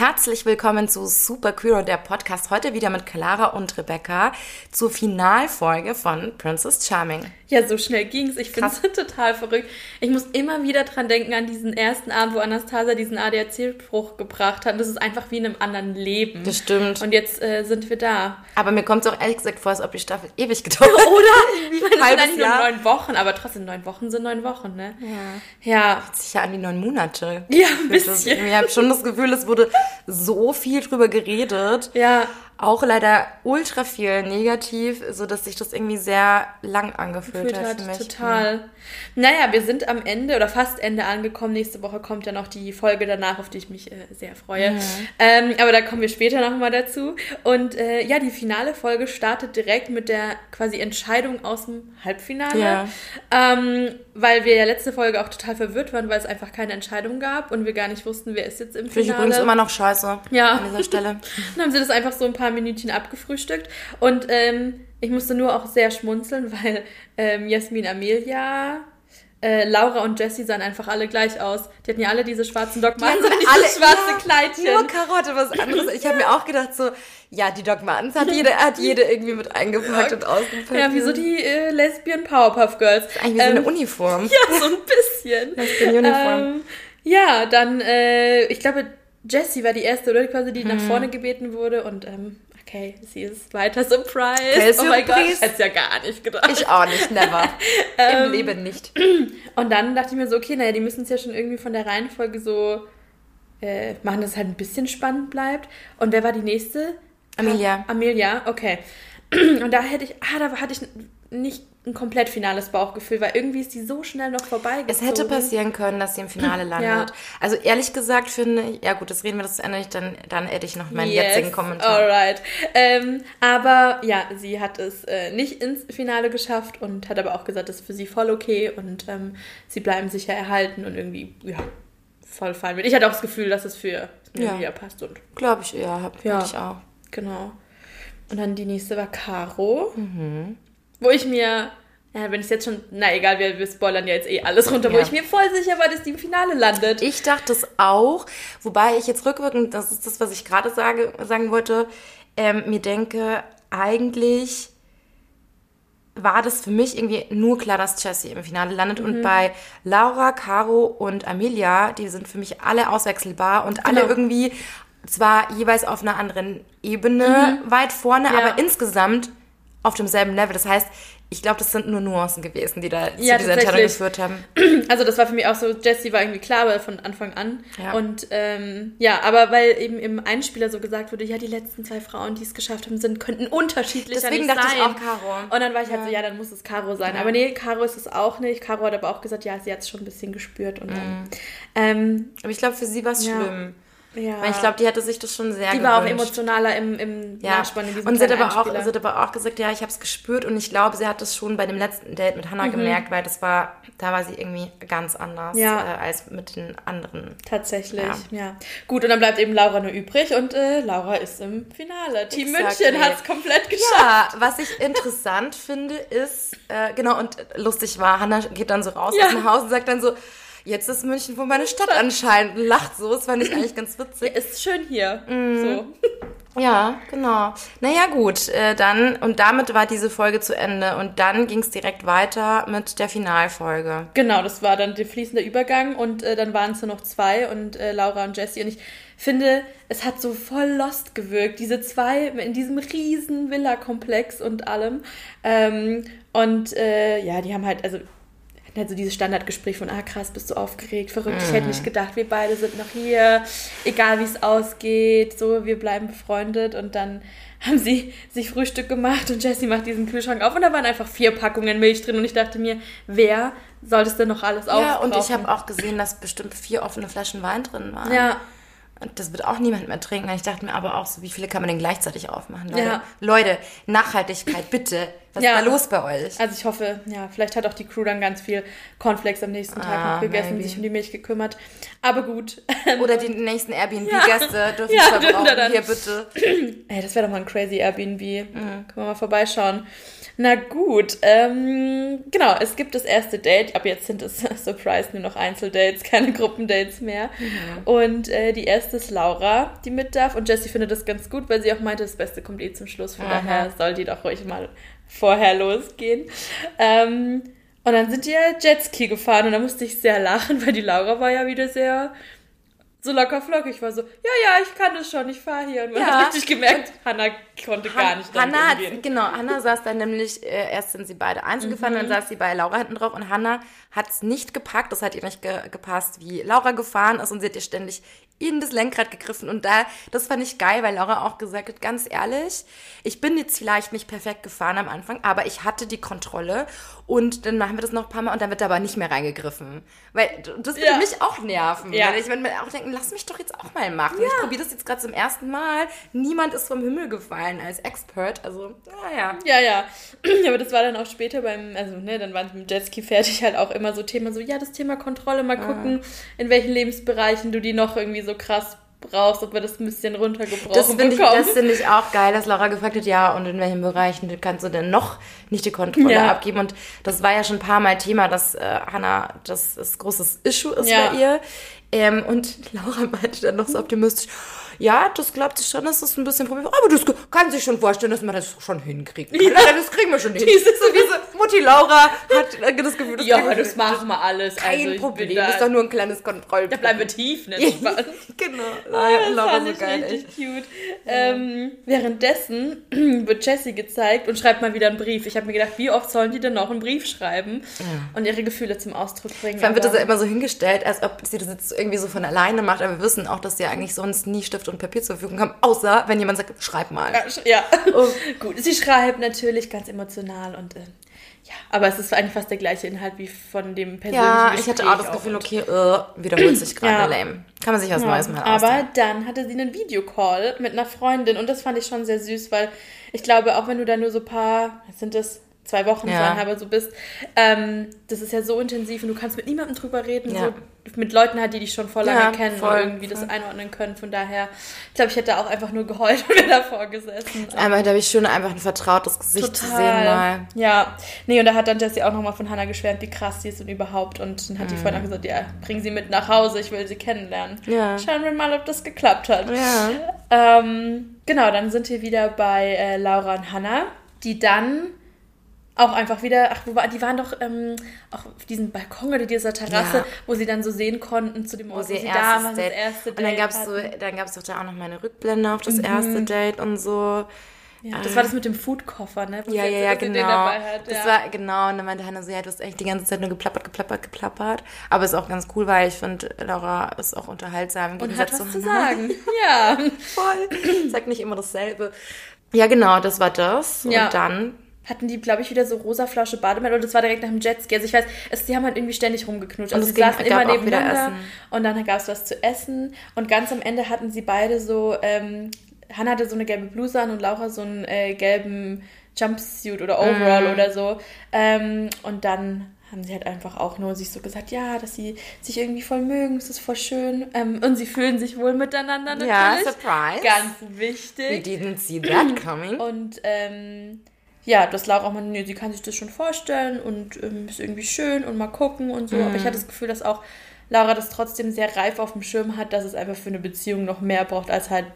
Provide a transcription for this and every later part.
Herzlich willkommen zu Super Queer, der Podcast. Heute wieder mit Clara und Rebecca zur Finalfolge von Princess Charming. Ja, so schnell ging's. Ich finde es total verrückt. Ich muss immer wieder dran denken an diesen ersten Abend, wo Anastasia diesen ADAC-Spruch gebracht hat. Das ist einfach wie in einem anderen Leben. Das stimmt. Und jetzt äh, sind wir da. Aber mir kommt es auch ehrlich gesagt vor, als ob die Staffel ewig gedauert hat. Oder? Ich meine, das sind eigentlich nur neun Wochen, aber trotzdem neun Wochen sind neun Wochen, ne? Ja. Ja. Sicher an die neun Monate. Ja, ein bisschen. Ich habe schon das Gefühl, es wurde so viel drüber geredet. Ja. Auch leider ultra viel negativ, so dass sich das irgendwie sehr lang angefühlt hat, hat für mich. Total. Naja, wir sind am Ende oder fast Ende angekommen. Nächste Woche kommt ja noch die Folge danach, auf die ich mich äh, sehr freue. Mhm. Ähm, aber da kommen wir später nochmal dazu. Und äh, ja, die finale Folge startet direkt mit der quasi Entscheidung aus dem Halbfinale. Ja. Ähm, weil wir ja letzte Folge auch total verwirrt waren, weil es einfach keine Entscheidung gab und wir gar nicht wussten, wer ist jetzt im Finde ich Finale. übrigens immer noch scheiße Ja. an dieser Stelle. Dann haben sie das einfach so ein paar Minütchen abgefrühstückt. Und ähm, ich musste nur auch sehr schmunzeln, weil ähm, Jasmin Amelia, äh, Laura und Jessie sahen einfach alle gleich aus. Die hatten ja alle diese schwarzen Doc Martens, hatten diese alle- schwarze ja, Kleidchen. Nur Karotte, was anderes. Ich habe mir auch gedacht so, ja, die Doc Martens hat jede, hat jede irgendwie mit eingepackt und ausgepackt. ja, wie so die äh, Lesbian Powerpuff Girls. Eigentlich wie so eine Ähm, Uniform. Ja, so ein bisschen. Lesbian Uniform. Ähm, ja, dann, äh, ich glaube, Jessie war die erste, oder? Quasi, die Mhm. nach vorne gebeten wurde und, ähm, okay, sie ist weiter surprised. Okay, oh mein Gott, ich hätte es ja gar nicht gedacht. Ich auch nicht, never. Ähm, Im Leben nicht. Und dann dachte ich mir so, okay, naja, die müssen es ja schon irgendwie von der Reihenfolge so äh, machen, dass es halt ein bisschen spannend bleibt. Und wer war die nächste? Amelia. Ah, Amelia, okay. Und da hätte ich, ah, da hatte ich nicht ein komplett finales Bauchgefühl, weil irgendwie ist die so schnell noch vorbei. Es hätte passieren können, dass sie im Finale landet. Also ehrlich gesagt finde ich, ja gut, das reden wir das Ende nicht, dann, dann hätte ich noch meinen jetzigen Kommentar. Alright. Ähm, aber ja, sie hat es äh, nicht ins Finale geschafft und hat aber auch gesagt, das ist für sie voll okay und ähm, sie bleiben sicher erhalten und irgendwie, ja, voll fein mit. Ich hatte auch das Gefühl, dass es für Ja. Amelia passt und Glaube ich eher, hab Ja. ja. ich auch. Genau. Und dann die nächste war Caro. Mhm. Wo ich mir, ja, wenn ich jetzt schon, na egal, wir, wir spoilern ja jetzt eh alles runter, wo Ja. ich mir voll sicher war, dass die im Finale landet. Ich dachte es auch, wobei ich jetzt rückwirkend, das ist das, was ich gerade sage, sagen wollte, ähm, mir denke, eigentlich war das für mich irgendwie nur klar, dass Jessie im Finale landet. Mhm. Und bei Laura, Caro und Amelia, die sind für mich alle auswechselbar und alle Genau. irgendwie zwar jeweils auf einer anderen Ebene weit vorne, Mhm. Ja. aber insgesamt auf demselben Level. Das heißt, ich glaube, das sind nur Nuancen gewesen, die da Ja, zu dieser Entscheidung geführt haben. Also das war für mich auch so, Jessie war irgendwie klar, aber von Anfang an. Ja. Und ähm, ja, aber weil eben im Einspieler so gesagt wurde, ja, die letzten zwei Frauen, die es geschafft haben, sind, könnten unterschiedlicher Deswegen nicht dachte sein. ich auch Caro. Und dann war ich halt so, ja, dann muss es Caro sein. Ja. Aber nee, Caro ist es auch nicht. Caro hat aber auch gesagt, ja, sie hat es schon ein bisschen gespürt. Und Mhm. dann, ähm, Aber ich glaube, für sie war es Ja. schlimm. Ja. Weil ich glaube, die hätte sich das schon sehr die war auch gewünscht. emotionaler im, im Ja, Nachspann in diesem und sie hat, aber auch, sie hat aber auch gesagt, ja, ich habe es gespürt und ich glaube, sie hat das schon bei dem letzten Date mit Hannah gemerkt, weil das war, da war sie irgendwie ganz anders Mhm. Ja. äh, als mit den anderen. Tatsächlich, ja. Ja. Gut, und dann bleibt eben Laura nur übrig und äh, Laura ist im Finale. Team Exactly. München hat es komplett geschafft. Ja, was ich interessant finde, ist, äh, genau, und lustig war, Hannah geht dann so raus aus dem Haus und sagt dann so, jetzt ist München wohl meine Stadt anscheinend und lacht so. Das fand ich eigentlich ganz witzig. Ist schön hier. Mhm. So. Ja, genau. Naja, gut, äh, dann, und damit war diese Folge zu Ende. Und dann ging es direkt weiter mit der Finalfolge. Genau, das war dann der fließende Übergang und äh, dann waren es nur noch zwei und äh, Laura und Jessie. Und ich finde, es hat so voll lost gewirkt, diese zwei in diesem riesen Villa-Komplex und allem. Ähm, und äh, ja, die haben halt, also so dieses Standardgespräch von, ah krass, bist du aufgeregt, verrückt, ich hätte nicht gedacht, wir beide sind noch hier, egal wie es ausgeht, so, wir bleiben befreundet und dann haben sie sich Frühstück gemacht und Jessie macht diesen Kühlschrank auf und da waren einfach vier Packungen Milch drin und ich dachte mir, wer soll das denn noch alles Ja, aufbrauchen? und ich habe auch gesehen, dass bestimmt vier offene Flaschen Wein drin waren. Ja, Und das wird auch niemand mehr trinken. Und ich dachte mir aber auch so, wie viele kann man denn gleichzeitig aufmachen? Leute, Ja. Leute Nachhaltigkeit, bitte. Was Ja. ist da los bei euch? also ich hoffe, ja, vielleicht hat auch die Crew dann ganz viel Cornflakes am nächsten Tag Ah, noch gegessen, maybe. sich um die Milch gekümmert. Aber gut. Oder die nächsten Airbnb-Gäste dürfen Ja, dürfen verbrauchen. da dann. Hier bitte. Ey, das wäre doch mal ein crazy Airbnb. Können wir mal vorbeischauen. Na gut, ähm, genau, es gibt das erste Date. Ab jetzt sind es, surprise, nur noch Einzeldates, keine Gruppendates mehr. Mhm. Und äh, die erste ist Laura, die mit darf. Und Jessie findet das ganz gut, weil sie auch meinte, das Beste kommt eh zum Schluss. Von Aha. daher soll die doch ruhig mal vorher losgehen. Ähm, und dann sind die ja Jetski gefahren und da musste ich sehr lachen, weil die Laura war ja wieder sehr so locker flockig war so, ja, ja, ich kann das schon, ich fahre hier. Und man ja. hat richtig gemerkt, Hannah konnte Han gar nicht Hannah hat, genau, Hannah saß dann nämlich, äh, erst sind sie beide einzeln mhm. gefahren, dann saß sie bei Laura hinten drauf und Hannah hat es nicht gepackt, das hat ihr nicht ge gepasst, wie Laura gefahren ist und sie hat ihr ständig in das Lenkrad gegriffen und da, das fand ich geil, weil Laura auch gesagt hat, ganz ehrlich, ich bin jetzt vielleicht nicht perfekt gefahren am Anfang, aber ich hatte die Kontrolle und dann machen wir das noch ein paar Mal und dann wird da aber nicht mehr reingegriffen. Weil das würde ja. mich auch nerven. Ja. Weil ich würde mir auch denken, lass mich doch jetzt auch mal machen. Ja. Ich probiere das jetzt gerade zum ersten Mal. Niemand ist vom Himmel gefallen als Expert. Also, naja. Ja, ja. Aber das war dann auch später beim, also, ne, dann waren mit dem Jetski fertig halt auch immer so Thema, so, ja, das Thema Kontrolle, mal gucken, in welchen Lebensbereichen du die noch irgendwie so krass brauchst, ob wir das ein bisschen runtergebrochen das find ich, Das finde ich auch geil, dass Laura gefragt hat, ja, und in welchen Bereichen kannst du denn noch nicht die Kontrolle ja. abgeben? Und das war ja schon ein paar Mal Thema, dass äh, Hannah das, das großes Issue ist ja. bei ihr. Ähm, und Laura meinte dann noch so optimistisch, ja, das glaubt sie schon, dass das ein bisschen Problem ist. Aber das kann sich schon vorstellen, dass man das schon hinkriegt. Ja. Das kriegen wir schon hin. Diese, so wie Mutti Laura hat das Gefühl, das Ja, das machen wir alles. Kein also Problem, da, ist doch nur ein kleines Kontrollproblem. Da bleiben wir tief, ne? genau. Oh, das Laura fand so geil, richtig echt. cute. Ähm, währenddessen wird Jessie gezeigt und schreibt mal wieder einen Brief. Ich habe mir gedacht, wie oft sollen die denn noch einen Brief schreiben ja. und ihre Gefühle zum Ausdruck bringen? Vor allem wird das ja immer so hingestellt, als ob sie das jetzt irgendwie so von alleine macht, aber wir wissen auch, dass sie ja eigentlich sonst nie Stift und Papier zur Verfügung haben, außer wenn jemand sagt, schreib mal. Ja, oh. gut. Sie schreibt natürlich ganz emotional und äh, ja, aber es ist eigentlich fast der gleiche Inhalt wie von dem persönlichen Ja, ich hatte auch das Gefühl, okay, uh, wiederholt sich gerade ja. lame. Kann man sich was ja, Neues mal. Aber dann hatte sie einen Videocall mit einer Freundin und das fand ich schon sehr süß, weil ich glaube, auch wenn du da nur so ein paar, sind das zwei Wochen ja. zweieinhalb so bist, ähm, das ist ja so intensiv und du kannst mit niemandem drüber reden, ja. so mit Leuten halt, die dich schon vor lange ja, kennen voll, und irgendwie voll. das einordnen können. Von daher, ich glaube, ich hätte auch einfach nur geheult und davor gesessen. Einmal, da habe ich schon einfach ein vertrautes Gesicht Total. zu sehen mal. Ja, nee, und da hat dann Jessie auch nochmal von Hannah geschwärmt, wie krass sie ist und überhaupt. Und dann hat mhm. die Freundin auch gesagt, ja, bring sie mit nach Hause, ich will sie kennenlernen. Ja. Schauen wir mal, ob das geklappt hat. Ja. Ähm, genau, dann sind wir wieder bei äh, Laura und Hannah, die dann auch einfach wieder, ach, wo war, die waren doch ähm, auch auf diesem Balkon oder dieser Terrasse, ja. wo sie dann so sehen konnten zu dem Ort, wo sie, wo sie da waren, das erste Date. Und dann gab es so, dann gab es doch da auch noch mal eine Rückblende auf das mhm. erste Date und so. Ja, das war das mit dem Foodkoffer, ne? Ja, ja, ja, genau. Hat, das ja. war, genau, und dann meinte Hannah so, ja, du hast echt die ganze Zeit nur geplappert, geplappert, geplappert. Aber ist auch ganz cool, weil ich finde, Laura ist auch unterhaltsam. Und hat was zu sagen. ja. Voll. Sagt nicht immer dasselbe. Ja, genau, das war das. Ja. Und dann hatten die, glaube ich, wieder so rosa Flasche Bademantel oder das war direkt nach dem Jetski. Also ich weiß, es, die haben halt irgendwie ständig rumgeknutscht. Also sie saßen immer nebeneinander und dann gab es was zu essen und ganz am Ende hatten sie beide so, ähm, Hannah hatte so eine gelbe Bluse an und Laura so einen äh, gelben Jumpsuit oder Overall mm. oder so. Ähm, und dann haben sie halt einfach auch nur sich so gesagt, ja, dass sie sich irgendwie voll mögen, es ist voll schön. Ähm, und sie fühlen sich wohl miteinander natürlich. Ja, surprise. Ganz wichtig. We didn't see that coming. Und ähm, ja, das Laura auch mal, nee, sie kann sich das schon vorstellen und ähm, ist irgendwie schön und mal gucken und so. Mhm. Aber ich hatte das Gefühl, dass auch Laura das trotzdem sehr reif auf dem Schirm hat, dass es einfach für eine Beziehung noch mehr braucht als halt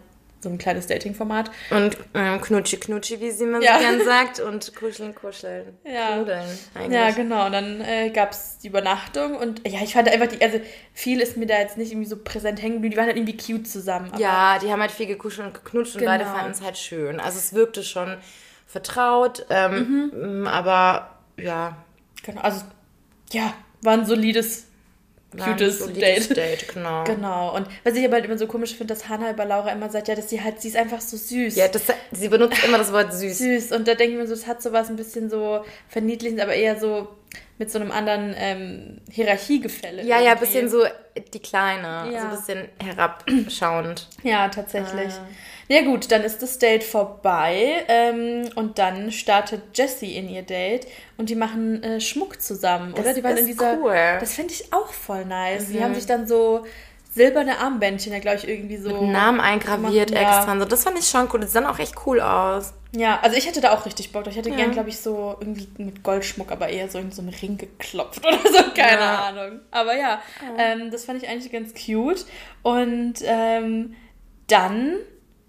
so ein kleines Dating-Format. Und ähm, knutschi knutschi, wie sie immer ja. so gern sagt, und kuscheln, kuscheln, ja. knudeln eigentlich. Ja, genau. Und dann äh, gab es die Übernachtung und ja, ich fand einfach die, also viel ist mir da jetzt nicht irgendwie so präsent hängen geblieben. Die waren halt irgendwie cute zusammen. ja, die haben halt viel gekuschelt und geknutscht genau. und beide fanden es halt schön. Also es wirkte schon vertraut, ähm, mhm. aber ja. Genau, also ja, war ein solides cutes Date. Date. genau. Genau. Und was ich aber halt immer so komisch finde, dass Hannah über Laura immer sagt, ja, dass sie halt, sie ist einfach so süß. Ja, das, sie benutzt immer das Wort süß. Süß. Und da denke ich mir so, das hat sowas ein bisschen so verniedlichend, aber eher so mit so einem anderen ähm, Hierarchiegefälle. Ja, irgendwie. ja, ein bisschen so die Kleine. Ja. So ein bisschen herabschauend. Ja, tatsächlich. Ah. Ja gut, dann ist das Date vorbei ähm, und dann startet Jessie in ihr Date und die machen äh, Schmuck zusammen, das oder? Die waren in dieser. Cool. Das fände ich auch voll nice. Mhm. Die haben sich dann so silberne Armbändchen, ja, glaube ich, irgendwie so. Mit Namen eingraviert ja. extra. und So. Das fand ich schon cool. Das sah auch echt cool aus. Ja, also ich hätte da auch richtig Bock. Ich hätte Ja. gern, glaube ich, so irgendwie mit Goldschmuck, aber eher so in so einen Ring geklopft oder so, keine Ja. Ahnung. Aber ja, ähm, das fand ich eigentlich ganz cute. Und ähm, dann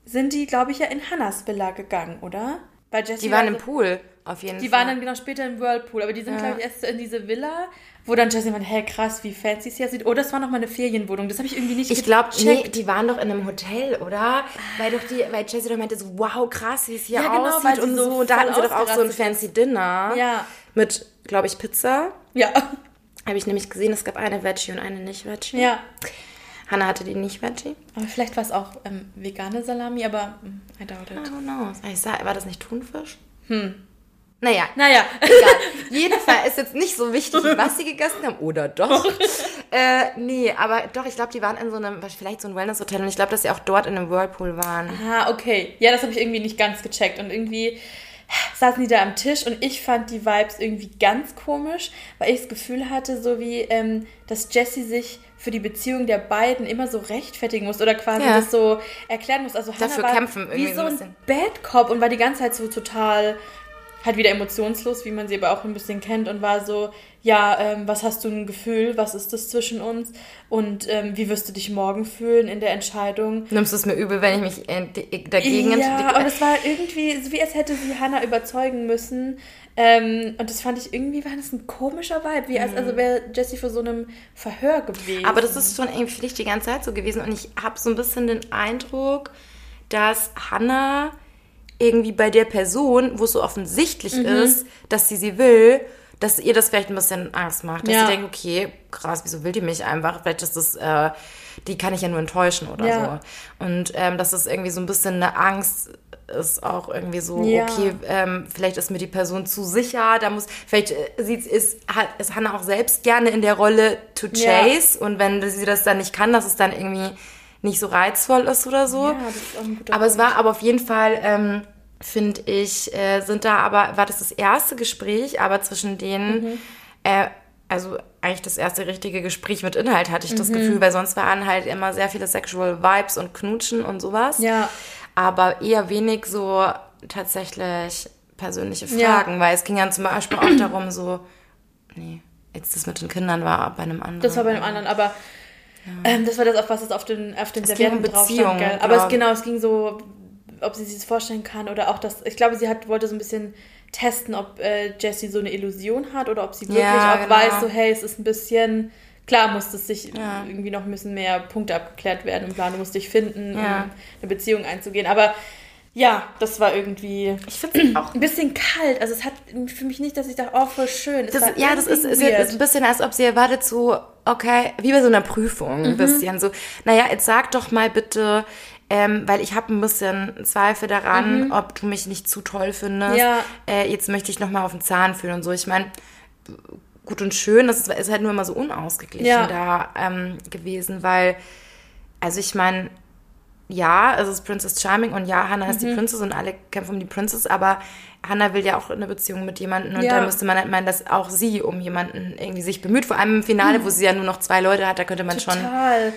sind die, glaube ich, ja in Hannas Villa gegangen, oder? Die waren war im Pool, auf jeden Die Fall. waren dann genau später im Whirlpool, aber die sind, Ja. glaube ich, erst in diese Villa, wo dann Jessie meinte, hey, krass, wie fancy es hier sieht. Oh, das war noch mal eine Ferienwohnung. Das habe ich irgendwie nicht Ich glaube, nee, die waren doch in einem Hotel, oder? Weil doch die, weil Jessie doch meinte so, wow, krass, wie es hier Ja, genau, aussieht sie und so. Und da hatten sie doch auch so ein fancy Dinner. Ja. Mit, glaube ich, Pizza. Ja. Habe ich nämlich gesehen, es gab eine Veggie und eine nicht Veggie. Ja. Hannah hatte die nicht Veggie. Aber vielleicht war es auch ähm, vegane Salami, aber mm, I doubt I it. don't know. Ich sag, war das nicht Thunfisch? Hm. Naja, Naja. egal. Jedenfalls ist jetzt nicht so wichtig, was sie gegessen haben. Oder doch. äh, nee, aber doch, ich glaube, die waren in so einem, vielleicht so ein Wellness-Hotel. Und ich glaube, dass sie auch dort in einem Whirlpool waren. Ah, okay. Ja, das habe ich irgendwie nicht ganz gecheckt. Und irgendwie saßen die da am Tisch und ich fand die Vibes irgendwie ganz komisch, weil ich das Gefühl hatte, so wie, ähm, dass Jessie sich für die Beziehung der beiden immer so rechtfertigen muss oder quasi Ja. das so erklären muss. Also Dafür Hannah war kämpfen wie irgendwie so so ein ein. Bad Cop und war die ganze Zeit so total halt wieder emotionslos, wie man sie aber auch ein bisschen kennt und war so, ja, ähm, was hast du ein Gefühl, was ist das zwischen uns und ähm, wie wirst du dich morgen fühlen in der Entscheidung? Nimmst du es mir übel, wenn ich mich dagegen Ja, entscheide? aber es war irgendwie, so wie als hätte sie Hannah überzeugen müssen. Ähm, und das fand ich irgendwie, war das ein komischer Vibe, wie als also wäre Jessie vor so einem Verhör gewesen. Mhm. Aber das ist schon irgendwie für dich die ganze Zeit so gewesen. Und ich habe so ein bisschen den Eindruck, dass Hannah irgendwie bei der Person, wo es so offensichtlich Mhm. ist, dass sie sie will, dass ihr das vielleicht ein bisschen Angst macht. Dass Ja. sie denkt, okay, krass, wieso will die mich einfach? Vielleicht ist das, äh, die kann ich ja nur enttäuschen oder Ja. so. Und ähm, dass es irgendwie so ein bisschen eine Angst ist auch irgendwie so, Ja. okay, ähm, vielleicht ist mir die Person zu sicher, da muss, vielleicht äh, sieht, ist, hat, ist Hannah auch selbst gerne in der Rolle to chase und wenn sie das dann nicht kann, dass es dann irgendwie nicht so reizvoll ist oder so. ja, das ist auch ein guter Aber es war aber auf jeden Fall, ähm, finde ich, äh, sind da aber, war das das erste Gespräch, aber zwischen denen, Mhm. äh, also eigentlich das erste richtige Gespräch mit Inhalt hatte ich das Mhm. Gefühl, weil sonst waren halt immer sehr viele Sexual Vibes und Knutschen und sowas. Ja. Aber eher wenig so tatsächlich persönliche Ja. Fragen, weil es ging ja zum Beispiel auch darum, so, nee, jetzt das mit den Kindern war bei einem anderen. Das war bei einem anderen, aber ähm, das war das, auf was es auf den, auf den Es Servietten um drauf stand. Gell? Aber es, genau, es ging so, ob sie sich das vorstellen kann oder auch das. Ich glaube, sie hat, wollte so ein bisschen testen, ob äh, Jessie so eine Illusion hat oder ob sie wirklich Ja, auch genau. weiß, so, hey, es ist ein bisschen. Klar muss es sich Ja. irgendwie noch ein bisschen mehr Punkte abgeklärt werden im Plan. Du musst dich finden, um eine Beziehung einzugehen. Aber ja, das war irgendwie Ich finde auch ein bisschen kalt. Also es hat für mich nicht, dass ich dachte, oh, voll schön. Das, ja, das ist, ist ein bisschen, als ob sie erwartet so, okay, wie bei so einer Prüfung, Mhm. ein bisschen so, naja, jetzt sag doch mal bitte, ähm, weil ich habe ein bisschen Zweifel daran, ob du mich nicht zu toll findest. Mhm. Ja. Äh, jetzt möchte ich noch mal auf den Zahn fühlen und so. Ich meine, gut und schön, das ist, ist halt nur immer so unausgeglichen Ja. da ähm, gewesen, weil, also ich meine, ja, es ist Princess Charming und ja, Hannah ist die Mhm. Princess und alle kämpfen um die Princess, aber Hannah will ja auch eine Beziehung mit jemandem und Ja. da müsste man halt meinen, dass auch sie um jemanden irgendwie sich bemüht. Vor allem im Finale, wo sie ja nur noch zwei Leute hat, da könnte man schon. Total.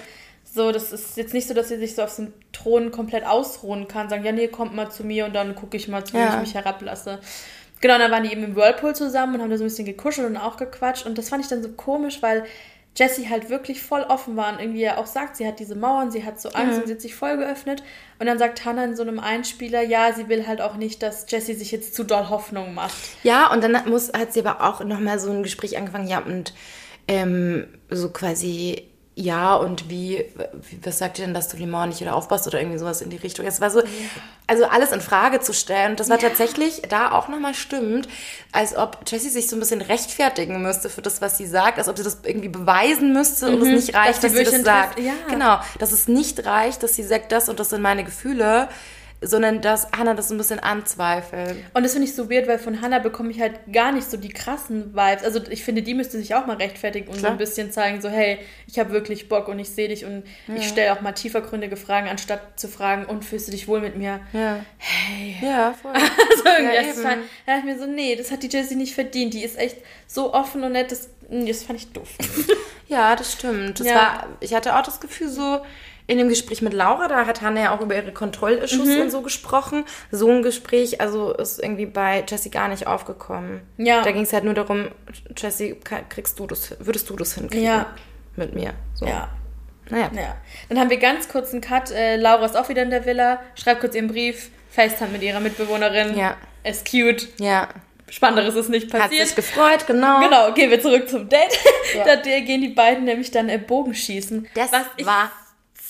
So, das ist jetzt nicht so, dass sie sich so auf dem Thron komplett ausruhen kann, sagen, ja, nee, kommt mal zu mir und dann gucke ich mal, zu wie Ja. ich mich herablasse. Genau, dann waren die eben im Whirlpool zusammen und haben da so ein bisschen gekuschelt und auch gequatscht. Und das fand ich dann so komisch, weil Jessie halt wirklich voll offen war und irgendwie ja auch sagt, sie hat diese Mauern, sie hat so Angst und sie hat sich voll geöffnet. Und dann sagt Hannah in so einem Einspieler, ja, sie will halt auch nicht, dass Jessie sich jetzt zu doll Hoffnung macht. Ja, und dann muss, hat sie aber auch nochmal so ein Gespräch angefangen, ja, und ähm, so quasi, ja, und wie, was sagt ihr denn, dass du die Mauer nicht wieder aufbaust oder irgendwie sowas in die Richtung? Es war so, also alles in Frage zu stellen. Und das war tatsächlich da auch nochmal stimmt, als ob Jessie sich so ein bisschen rechtfertigen müsste für das, was sie sagt, als ob sie das irgendwie beweisen müsste und es nicht reicht, Mhm. dass dass, sie das sagt. Ja. Genau, dass es nicht reicht, dass sie sagt, das und das sind meine Gefühle, sondern dass Hannah das so ein bisschen anzweifelt. Und das finde ich so weird, weil von Hannah bekomme ich halt gar nicht so die krassen Vibes. Also ich finde, die müsste sich auch mal rechtfertigen und so Klar. ein bisschen zeigen, so hey, ich habe wirklich Bock und ich sehe dich und ich stelle auch mal tiefergründige Fragen, anstatt zu fragen, und fühlst du dich wohl mit mir? Ja. Hey. Ja, voll. Also irgendwie, Ja, das fand, da dachte ich mir so, nee, das hat die Jessie nicht verdient. Die ist echt so offen und nett, das, das fand ich doof. Ja, das stimmt. Das Ja. war, ich hatte auch das Gefühl, so in dem Gespräch mit Laura, da hat Hannah ja auch über ihre Kontrollissues Mhm. und so gesprochen. So ein Gespräch, also ist irgendwie bei Jessie gar nicht aufgekommen. Ja. Da ging es halt nur darum, Jessie, kriegst du das, würdest du das hinkriegen Ja. mit mir? So. Ja. Naja. Ja. Dann haben wir ganz kurz einen Cut. Äh, Laura ist auch wieder in der Villa, schreibt kurz ihren Brief, FaceTime mit ihrer Mitbewohnerin. Ja. Ist cute. Ja. Spannenderes ist nicht Hat passiert. sich gefreut, genau. Genau, gehen wir zurück zum Date. Ja. da gehen die beiden nämlich dann äh, Bogenschießen. Das was ich war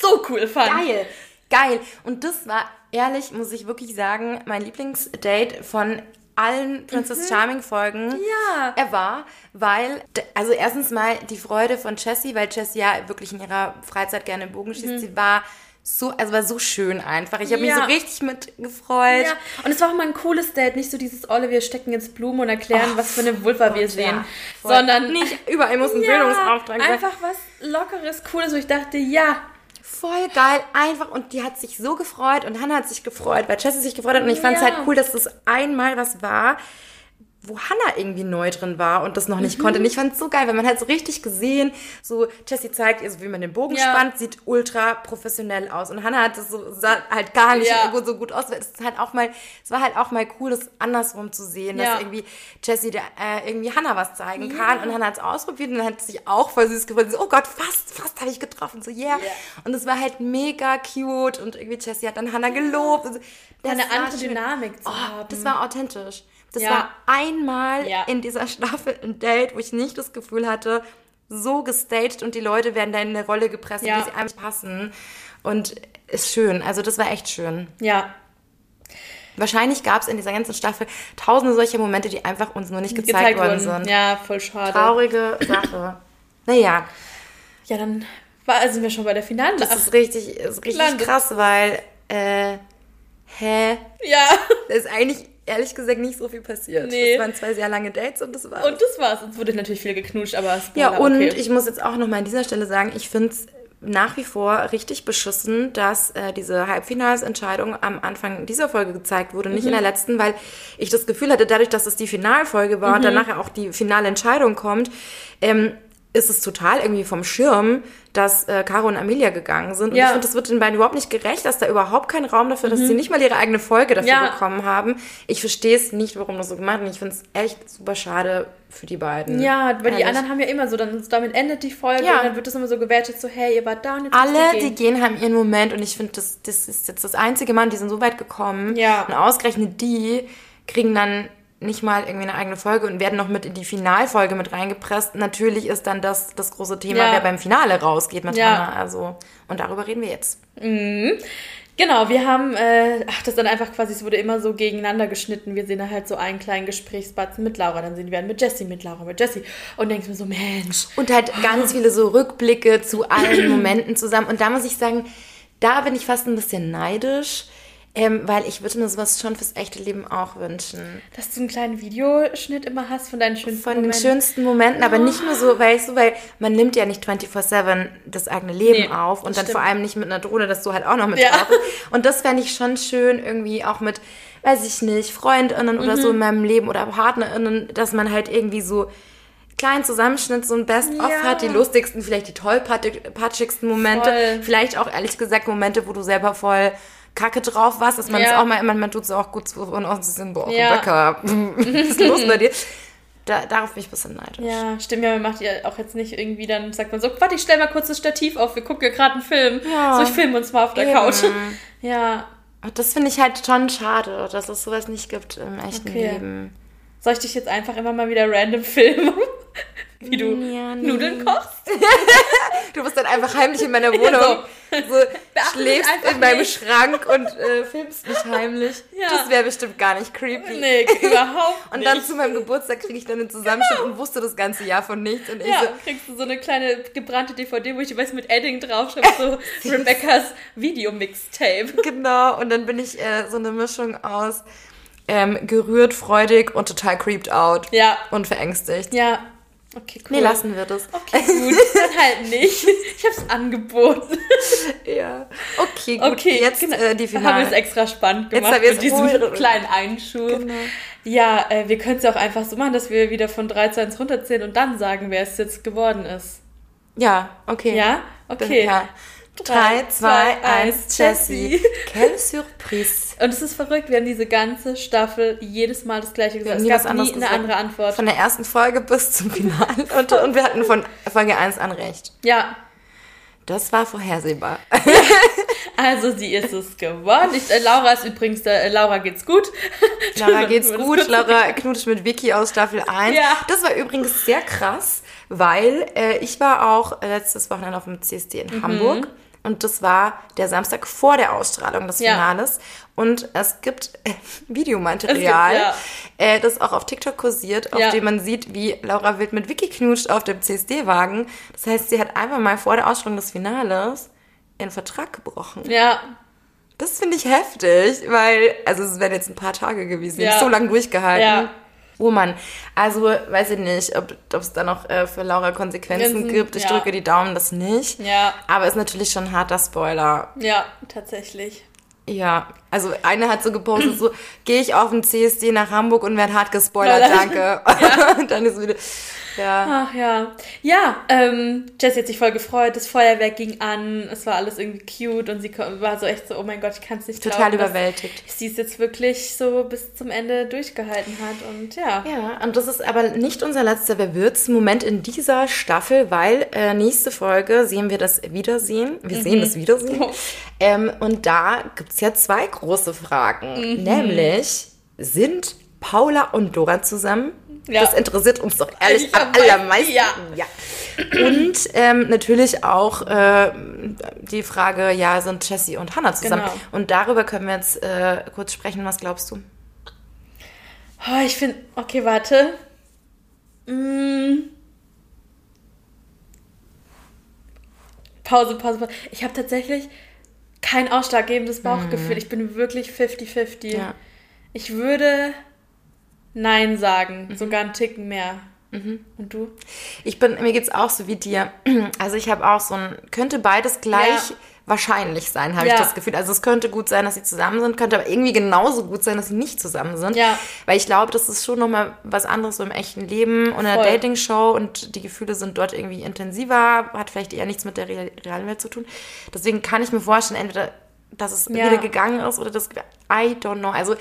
so cool fand. Geil, geil. Und das war, ehrlich, muss ich wirklich sagen, mein Lieblingsdate von allen Princess Charming Folgen. Mhm. Ja. Er war, weil, also erstens mal die Freude von Jessie, weil Jessie ja wirklich in ihrer Freizeit gerne Bogen schießt. Sie war so, also war so schön einfach. Ich habe mich Mhm. Ja. so richtig mitgefreut. Ja, und es war auch mal ein cooles Date, nicht so dieses Olle, wir stecken ins Blumen und erklären, Oh, was für eine Vulva wir sehen, ja. Sondern nicht überall muss ein Bildungsauftrag sein. einfach was Lockeres, Cooles, wo ich dachte, ja, Voll geil, einfach. Und die hat sich so gefreut und Hannah hat sich gefreut, weil Jessie sich gefreut hat. Und ich fand es Ja. halt cool, dass das einmal was war, wo Hannah irgendwie neu drin war und das noch Mhm. nicht konnte. Und ich fand es so geil, weil man hat so richtig gesehen, so Jessie zeigt ihr, so wie man den Bogen Ja. spannt, sieht ultra professionell aus. Und Hannah hat das so, sah halt gar nicht Ja. so gut aus. Es ist halt auch mal, es war halt auch mal cool, das andersrum zu sehen, Ja. dass irgendwie Jessie da, äh, irgendwie Hannah was zeigen kann. Und Hannah hat es ausprobiert und dann hat sie sich auch voll süß gefunden. So, oh Gott, fast, fast habe ich getroffen. So, yeah. Und es war halt mega cute und irgendwie Jessie hat dann Hannah gelobt. Also, das eine andere schön. Dynamik zu Oh, haben. das war authentisch. Das Ja. war einmal Ja. in dieser Staffel ein Date, wo ich nicht das Gefühl hatte, so gestaged und die Leute werden da in eine Rolle gepresst, Ja. wie sie eigentlich passen. Und ist schön. Also das war echt schön. ja, Wahrscheinlich gab es in dieser ganzen Staffel tausende solcher Momente, die einfach uns nur nicht gezeigt, worden sind. Ja, voll schade. Traurige Sache. naja, Ja, dann war, sind wir schon bei der finalen das ist richtig, ist richtig krass, weil, äh, hä? Ja, Da ist eigentlich, ehrlich gesagt, nicht so viel passiert. Nee. Das waren zwei sehr lange Dates und das war. und das war's. Es wurde natürlich viel geknutscht, aber Spoiler, Ja, und okay. ich muss jetzt auch nochmal an dieser Stelle sagen, ich finde es nach wie vor richtig beschissen, dass äh, diese Halbfinalsentscheidung am Anfang dieser Folge gezeigt wurde, nicht in Mhm. der letzten, weil ich das Gefühl hatte, dadurch, dass es die Finalfolge war und Mhm. danach ja auch die finale Entscheidung kommt, ähm, ist es total irgendwie vom Schirm, dass äh, Caro und Amelia gegangen sind. Und Ja. ich finde, das wird den beiden überhaupt nicht gerecht, dass da überhaupt kein Raum dafür, dass sie nicht mal ihre eigene Folge dafür Mhm. Ja. bekommen haben. Ich verstehe es nicht, warum das so gemacht wird. Und ich finde es echt super schade für die beiden. ja, weil die Ehrlich. anderen haben ja immer so, dann damit endet die Folge Ja. und dann wird das immer so gewertet, so hey, ihr wart da und jetzt Alle, ihr die gehen. gehen, haben ihren Moment und ich finde, das, das ist jetzt das einzige Mal, die sind so weit gekommen. Ja. Und ausgerechnet die kriegen dann nicht mal irgendwie eine eigene Folge und werden noch mit in die Finalfolge mit reingepresst. Natürlich ist dann das das große Thema, Ja. wer beim Finale rausgeht mit Ja. Hannah. Also, und darüber reden wir jetzt. Genau, wir haben, äh, ach, das dann einfach quasi, es wurde immer so gegeneinander geschnitten. Wir sehen da halt so einen kleinen Gesprächsbatzen mit Laura, dann sehen wir einen mit Jessie, mit Laura, mit Jessie. Und denkst mir so, Mensch. Und halt ganz viele so Rückblicke zu allen Momenten zusammen. Und da muss ich sagen, da bin ich fast ein bisschen neidisch, ähm, weil ich würde mir sowas schon fürs echte Leben auch wünschen. Dass du einen kleinen Videoschnitt immer hast von deinen schönsten Von den Momenten. schönsten Momenten, aber nicht nur so, weißt du, weil man nimmt ja nicht 24-7 das eigene Leben Nee, auf und dann stimmt. vor allem nicht mit einer Drohne, dass du halt auch noch mit Ja. drauf bist. Und das fände ich schon schön, irgendwie auch mit, weiß ich nicht, FreundInnen oder Mhm. so in meinem Leben oder PartnerInnen, dass man halt irgendwie so kleinen Zusammenschnitt, so ein Best-of Ja. hat, die lustigsten, vielleicht die tollpatschigsten Momente, Voll. vielleicht auch ehrlich gesagt Momente, wo du selber voll Kacke drauf warst, dass man es Ja. auch mal, manchmal tut es auch gut zu und auch so, boah, Ja. Rebecca, was ist los bei dir? Da, darauf bin ich ein bisschen neidisch. Ja, stimmt ja, man macht ja auch jetzt nicht irgendwie, dann sagt man so, warte, ich stell mal kurz das Stativ auf, wir gucken ja gerade einen Film. Ja. So, ich filme uns mal auf der Eben. Couch. Ja. Das finde ich halt schon schade, dass es sowas nicht gibt im echten Okay. Leben. Soll ich dich jetzt einfach immer mal wieder random filmen? Wie du Ja, nee. Nudeln kochst? Du bist dann einfach heimlich in meiner Wohnung, so, Beachte mich schläfst in meinem nicht. Schrank und äh, filmst mich heimlich. Ja. Das wäre bestimmt gar nicht creepy. Nee, überhaupt Und nicht. dann zu meinem Geburtstag kriege ich dann einen Zusammenschnitt und wusste das ganze Jahr von nichts. Und ich Ja, so, kriegst du so eine kleine gebrannte DVD, wo ich weiß mit Edding draufschreibe, so Rebecca's Videomixtape. genau. Und dann bin ich äh, so eine Mischung aus ähm, gerührt, freudig und total creeped out. Ja. Und verängstigt. Ja. Okay, cool. Nee, lassen wir das. Okay, gut. Dann halt nicht. Ich hab's angeboten. Ja. Okay, gut. Okay, jetzt genau. äh, die Haben wir Finale. es extra spannend Jetzt gemacht es mit diesem ruhig- kleinen Einschub. Genau. Ja, äh, wir können es ja auch einfach so machen, dass wir wieder von 3 zu 1 runterzählen und dann sagen, wer es jetzt geworden ist. Ja, okay. Ja? Okay. Ja. 3, 2, 1, Jessie. Quelle Surprise. Und es ist verrückt, wir haben diese ganze Staffel jedes Mal das gleiche gesagt. Es gab nie eine gesagt. andere Antwort. Von der ersten Folge bis zum Finale. Und, und wir hatten von Folge 1 an recht. Ja, Das war vorhersehbar. also sie ist es geworden. Ich, äh, Laura ist übrigens, äh, Laura geht's gut. Laura geht's gut. Laura knutscht mit Vicky aus Staffel 1. Ja. Das war übrigens sehr krass, weil äh, ich war auch letztes Wochenende auf dem CSD in Mhm. Hamburg. Und das war der Samstag vor der Ausstrahlung des Ja. Finales. Und es gibt äh, Videomaterial, Es gibt, äh, das auch auf TikTok kursiert, auf Ja. dem man sieht, wie Laura Wild mit Vicky knutscht auf dem CSD-Wagen. Das heißt, sie hat einfach mal vor der Ausstrahlung des Finales ihren Vertrag gebrochen. Ja, Das finde ich heftig, weil, also es wären jetzt ein paar Tage gewesen, Ja. so lange durchgehalten. Ja. Oh Mann, also weiß ich nicht, ob es da noch äh, für Laura Konsequenzen Konsequenzen, gibt. Ich ja. drücke die Daumen, das nicht. ja, Aber ist natürlich schon ein harter Spoiler. ja, tatsächlich. Ja, also eine hat so gepostet, so gehe ich auf den CSD nach Hamburg und werde hart gespoilert, danke. und dann ist wieder, ja. Ach ja. Ja, ähm, Jessie hat sich voll gefreut, das Feuerwerk ging an, es war alles irgendwie cute und sie war so echt so, oh mein Gott, ich kann es nicht Total glauben, dass überwältigt. sie es jetzt wirklich so bis zum Ende durchgehalten hat und ja. Ja, und das ist aber nicht unser letzter Wer wird's Moment in dieser Staffel, weil äh, nächste Folge sehen wir das Wiedersehen. Wir sehen das Wiedersehen. Ähm, und da gibt's ja zwei große Fragen. Nämlich, sind Paula und Dora zusammen? Ja. Das interessiert uns doch ehrlich Ich am am meisten, allermeisten. ja. ja. Und ähm, natürlich auch äh, die Frage, ja, sind Jessie und Hannah zusammen? Genau. Und darüber können wir jetzt äh, kurz sprechen. Was glaubst du? Oh, ich finde, okay, warte. Mm. Pause, Pause, Pause. Ich habe tatsächlich kein ausschlaggebendes Bauchgefühl. Ich bin wirklich 50-50. Ja. Ich würde Nein sagen, sogar einen Ticken mehr. Und du? Ich bin, mir geht's auch so wie dir. Also ich habe auch so ein, könnte beides gleich Ja. wahrscheinlich sein, habe Ja. ich das Gefühl. Also es könnte gut sein, dass sie zusammen sind, könnte aber irgendwie genauso gut sein, dass sie nicht zusammen sind. Ja. Weil ich glaube, das ist schon nochmal was anderes so im echten Leben und in einer. Dating-Show und die Gefühle sind dort irgendwie intensiver, hat vielleicht eher nichts mit der real- realen Welt zu tun. Deswegen kann ich mir vorstellen, entweder, dass es wieder gegangen ist oder das, I don't know. Also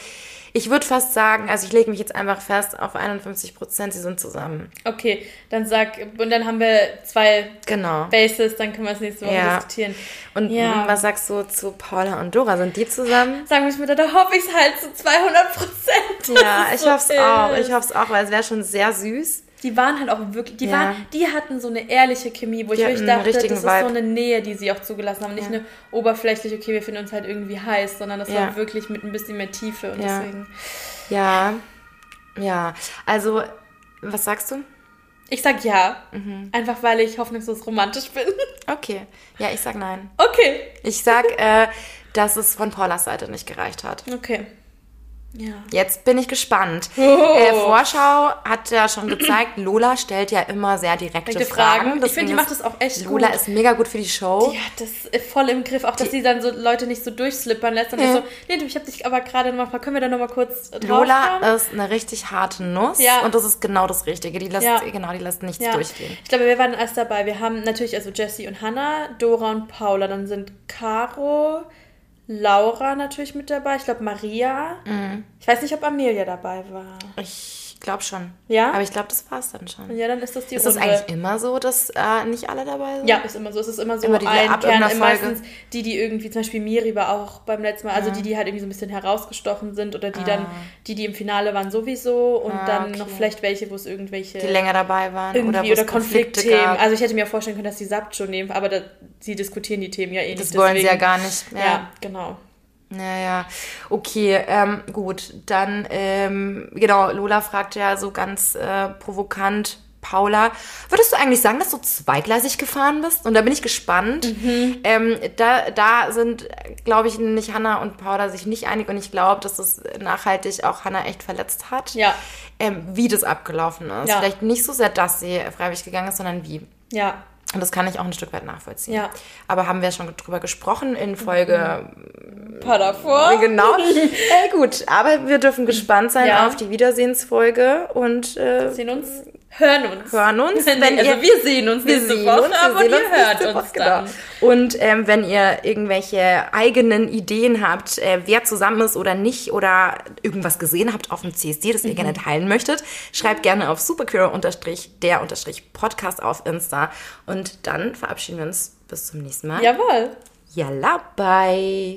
ich würde fast sagen, also ich lege mich jetzt einfach fest auf 51 Prozent, sie sind zusammen. Okay, dann sag, und dann haben wir zwei Genau. Bases, dann können wir das nächste Woche Ja. diskutieren. Und Ja. was sagst du zu Paula und Dora? Sind die zusammen? Sagen wir es mir, da hoffe ich es halt zu 200 Prozent. Ja, ich hoffe es auch. Ich hoffe es auch, weil es wäre schon sehr süß. Die waren halt auch wirklich, die Ja. waren, die hatten so eine ehrliche Chemie, wo ich Die wirklich hatten einen dachte, das ist so Vibe. eine Nähe, die sie auch zugelassen haben. Nicht eine oberflächliche, okay, wir finden uns halt irgendwie heiß, sondern das Ja. war wirklich mit ein bisschen mehr Tiefe und Ja. deswegen. Ja, ja. Also, was sagst du? Ich sag ja. Mhm. Einfach weil ich hoffnungslos romantisch bin. Okay. Ja, ich sag nein. Okay. Ich sag, äh, dass es von Paulas Seite nicht gereicht hat. Okay. Ja. Jetzt bin ich gespannt. Oh. Äh, Vorschau hat ja schon gezeigt, Lola stellt ja immer sehr direkte Direkte Fragen. Fragen. Ich finde, die macht das auch echt Lola gut. ist mega gut für die Show. Die hat das voll im Griff, auch dass sie dann so Leute nicht so durchslippern lässt. Und Ja. so, nee, du, ich hab dich aber gerade noch mal, können wir da noch mal kurz drauf Lola ist eine richtig harte Nuss Ja. und das ist genau das Richtige. Die lässt, Ja. genau, die lässt nichts durchgehen. Ich glaube, wir waren erst dabei. Wir haben natürlich also Jessie und Hannah, Dora und Paula. Dann sind Caro, Laura natürlich mit dabei. Ich glaube, Maria. Mhm. Ich weiß nicht, ob Amelia dabei war. Ich glaube schon. Ja? Aber ich glaube, das war's dann schon. Ja, dann ist das die Ist das Runde. eigentlich immer so, dass äh, nicht alle dabei sind? Ja, ist immer so. Es ist immer so Immer diese ein Kern. Folge. Meistens die, die irgendwie, zum Beispiel Miri war auch beim letzten Mal, also die, die halt irgendwie so ein bisschen herausgestochen sind oder die dann, die, die im Finale waren sowieso und Ah, dann okay. noch vielleicht welche, wo es irgendwelche Die länger dabei waren irgendwie oder, oder, wo es Konflikte Konfliktthemen. gab. Also ich hätte mir auch vorstellen können, dass die Sabt schon nehmen, aber da, sie diskutieren die Themen ja eh das nicht. wollen sie ja gar nicht. Ja, Ja, genau. Ja, ja. Okay, ähm, gut. Dann, ähm, genau, Lola fragt ja so ganz äh, provokant, Paula, würdest du eigentlich sagen, dass du zweigleisig gefahren bist? Und da bin ich gespannt. Mhm. Ähm, da, da sind, glaube ich, nämlich Hannah und Paula sich nicht einig und ich glaube, dass das nachhaltig auch Hannah echt verletzt hat. Ja, Ähm, wie das abgelaufen ist. Ja. Vielleicht nicht so sehr, dass sie freiwillig gegangen ist, sondern wie. ja, Und das kann ich auch ein Stück weit nachvollziehen. Ja. Aber haben wir schon drüber gesprochen in Folge. paar davor. Genau. äh, gut, aber wir dürfen gespannt sein Ja. auf die Wiedersehensfolge und äh, Sehen uns, hören uns. hören uns. Nee, Wenn also ihr, wir sehen uns wir nächste sehen Woche, uns, wir aber sehen ihr uns hört uns Woche, dann. Genau. Und ähm, wenn ihr irgendwelche eigenen Ideen habt, äh, wer zusammen ist oder nicht, oder irgendwas gesehen habt auf dem CSD, das ihr gerne teilen möchtet, schreibt gerne auf superqueer-der-podcast auf Insta. Und dann verabschieden wir uns bis zum nächsten Mal. Jawohl. Yalla, bye.